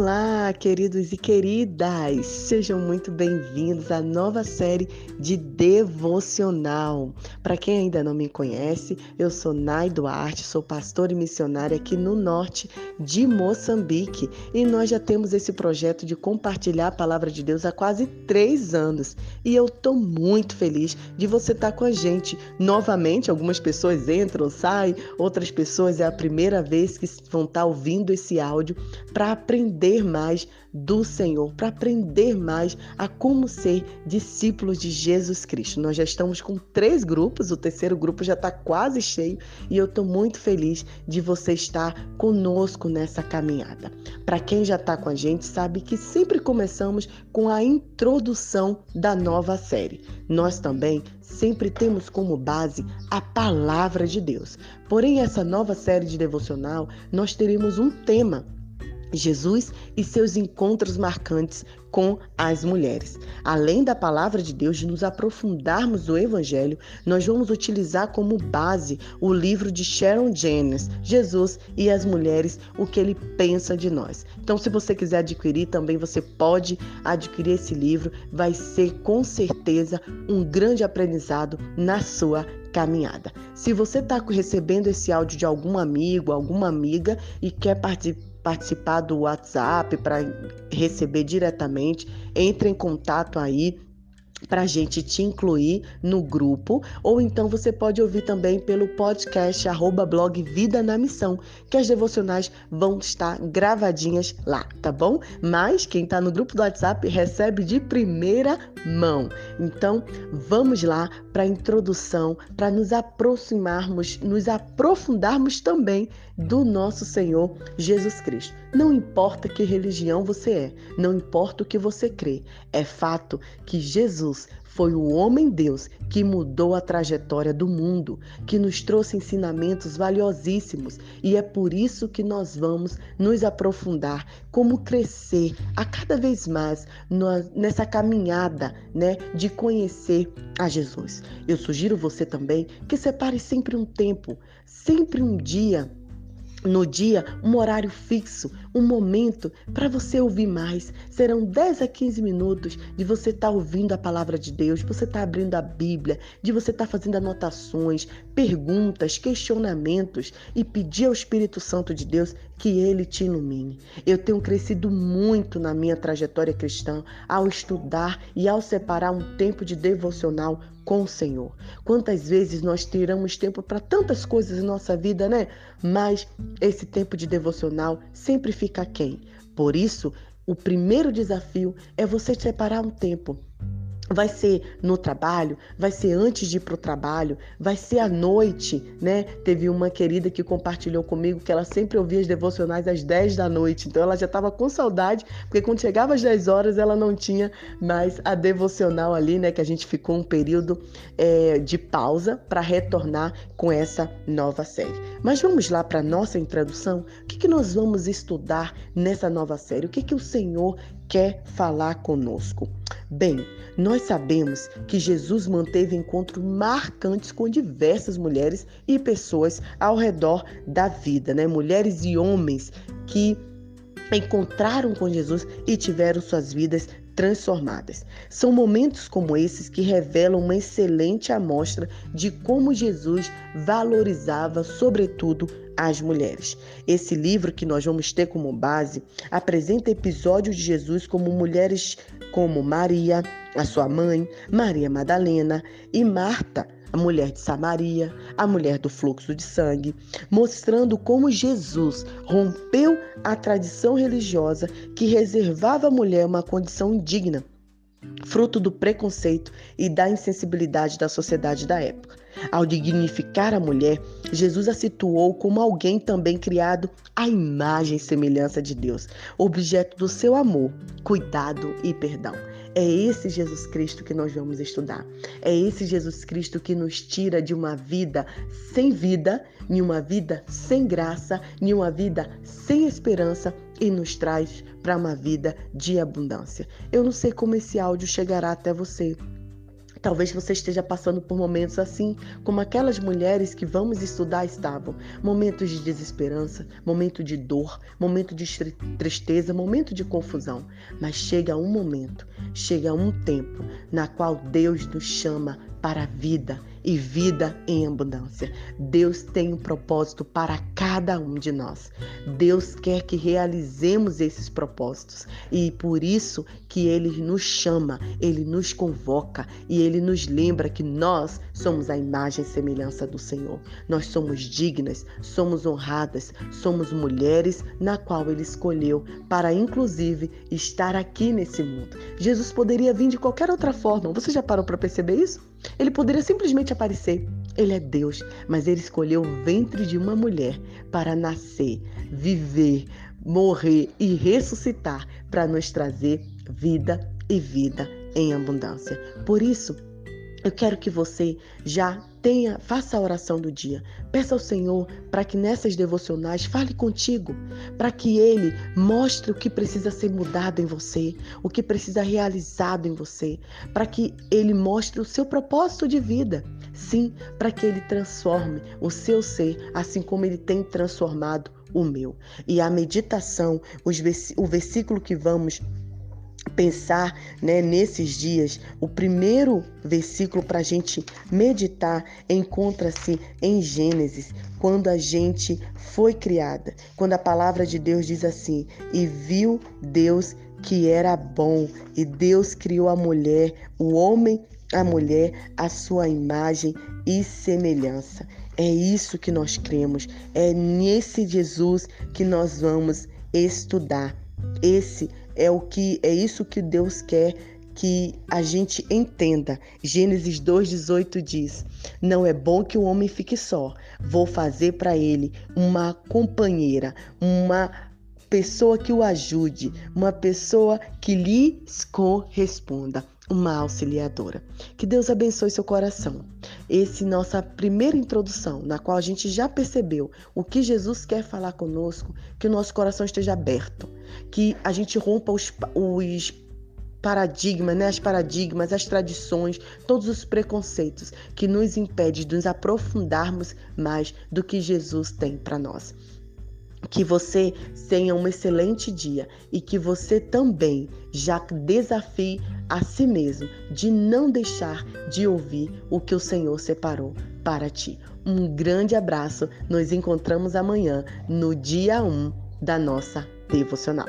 Olá, queridos e queridas! Sejam muito bem-vindos à nova série de devocional. Para quem ainda não me conhece, eu sou Nai Duarte, sou pastora e missionária aqui no norte de Moçambique e nós já temos esse projeto de compartilhar a palavra de Deus há quase três anos e eu estou muito feliz de você estar com a gente novamente. Algumas pessoas entram, saem, outras pessoas é a primeira vez que vão estar ouvindo esse áudio para aprender aprender mais do Senhor, para aprender mais a como ser discípulos de Jesus Cristo. Nós já estamos com três grupos, o terceiro grupo já está quase cheio e eu estou muito feliz de você estar conosco nessa caminhada. Para quem já está com a gente, sabe que sempre começamos com a introdução da nova série. Nós também sempre temos como base a palavra de Deus. Porém, essa nova série de devocional, nós teremos um tema Jesus e seus encontros marcantes com as mulheres. Além da palavra de Deus, de nos aprofundarmos no Evangelho, nós vamos utilizar como base o livro de Sharon Jennings, Jesus e as Mulheres, o que ele pensa de nós. Então, se você quiser adquirir, também você pode adquirir esse livro, vai ser com certeza um grande aprendizado na sua caminhada. Se você está recebendo esse áudio de algum amigo, alguma amiga e quer participar, participar do WhatsApp, para receber diretamente, entre em contato aí para a gente te incluir no grupo, ou então você pode ouvir também pelo podcast arroba blog Vida na Missão, que as devocionais vão estar gravadinhas lá, tá bom? Mas quem está no grupo do WhatsApp recebe de primeira mão. Então, vamos lá para a introdução, para nos aproximarmos, nos aprofundarmos também do nosso Senhor Jesus Cristo. Não importa que religião você é, não importa o que você crê, é fato que Jesus foi o homem-deus que mudou a trajetória do mundo, que nos trouxe ensinamentos valiosíssimos e é por isso que nós vamos nos aprofundar, como crescer a cada vez mais nessa caminhada, né, de conhecer a Jesus. Eu sugiro você também que separe sempre um tempo, sempre um dia no dia um horário fixo, um momento para você ouvir mais. Serão 10 a 15 minutos de você estar tá ouvindo a palavra de Deus, de você estar tá abrindo a Bíblia, de você estar tá fazendo anotações, perguntas, questionamentos e pedir ao Espírito Santo de Deus que ele te ilumine. Eu tenho crescido muito na minha trajetória cristã ao estudar e ao separar um tempo de devocional com o Senhor. Quantas vezes nós tiramos tempo para tantas coisas na nossa vida, né? Mas esse tempo de devocional sempre fica quem? Por isso, o primeiro desafio é você separar um tempo Vai ser no trabalho, vai ser antes de ir para o trabalho, vai ser à noite, né? Teve uma querida que compartilhou comigo que ela sempre ouvia as devocionais às 10 da noite, então ela já estava com saudade, porque quando chegava às 10 horas ela não tinha mais a devocional ali, né? Que a gente ficou um período é, de pausa para retornar com essa nova série. Mas vamos lá para a nossa introdução. O que, que nós vamos estudar nessa nova série? O que, que o Senhor quer falar conosco? Bem, nós sabemos que Jesus manteve encontros marcantes com diversas mulheres e pessoas ao redor da vida, né? Mulheres e homens que encontraram com Jesus e tiveram suas vidas transformadas. São momentos como esses que revelam uma excelente amostra de como Jesus valorizava, sobretudo, as mulheres. Esse livro que nós vamos ter como base apresenta episódios de Jesus como mulheres como Maria, a sua mãe, Maria Madalena e Marta, a mulher de Samaria, a mulher do fluxo de sangue, mostrando como Jesus rompeu a tradição religiosa que reservava à mulher uma condição indigna, fruto do preconceito e da insensibilidade da sociedade da época. Ao dignificar a mulher, Jesus a situou como alguém também criado à imagem e semelhança de Deus, objeto do seu amor, cuidado e perdão. É esse Jesus Cristo que nós vamos estudar. É esse Jesus Cristo que nos tira de uma vida sem vida, de uma vida sem graça, de uma vida sem esperança e nos traz para uma vida de abundância. Eu não sei como esse áudio chegará até você. Talvez você esteja passando por momentos assim, como aquelas mulheres que vamos estudar estavam. Momentos de desesperança, momento de dor, momento de tristeza, momento de confusão. Mas chega um momento, chega um tempo na qual Deus nos chama para a vida e vida em abundância. Deus tem um propósito para cada um de nós. Deus quer que realizemos esses propósitos e por isso que ele nos chama, ele nos convoca e ele nos lembra que nós somos a imagem e semelhança do Senhor. Nós somos dignas, somos honradas, somos mulheres na qual ele escolheu para inclusive estar aqui nesse mundo. Jesus poderia vir de qualquer outra forma. Você já parou para perceber isso? Ele poderia simplesmente aparecer. Ele é Deus, mas ele escolheu o ventre de uma mulher para nascer, viver, morrer e ressuscitar para nos trazer vida e vida em abundância. Por isso, eu quero que você já tenha, faça a oração do dia. Peça ao Senhor para que nessas devocionais fale contigo, para que ele mostre o que precisa ser mudado em você, o que precisa realizado em você, para que ele mostre o seu propósito de vida. Sim, para que ele transforme o seu ser, assim como ele tem transformado o meu. E a meditação, o versículo que vamos pensar né, nesses dias, o primeiro versículo para a gente meditar encontra-se em Gênesis, quando a gente foi criada, quando a palavra de Deus diz assim: E viu Deus que era bom, e Deus criou a mulher, o homem, a mulher, a sua imagem e semelhança. É isso que nós cremos, é nesse Jesus que nós vamos estudar. Esse é o que é isso que Deus quer que a gente entenda. Gênesis 2:18 diz: Não é bom que o homem fique só. Vou fazer para ele uma companheira, uma pessoa que o ajude, uma pessoa que lhe corresponda, uma auxiliadora. Que Deus abençoe seu coração. Esse nossa primeira introdução, na qual a gente já percebeu o que Jesus quer falar conosco, que o nosso coração esteja aberto, que a gente rompa os, os paradigmas, né? as paradigmas, as tradições, todos os preconceitos que nos impedem de nos aprofundarmos mais do que Jesus tem para nós. Que você tenha um excelente dia e que você também já desafie a si mesmo de não deixar de ouvir o que o Senhor separou para ti. Um grande abraço. Nos encontramos amanhã no dia 1 da nossa devocional.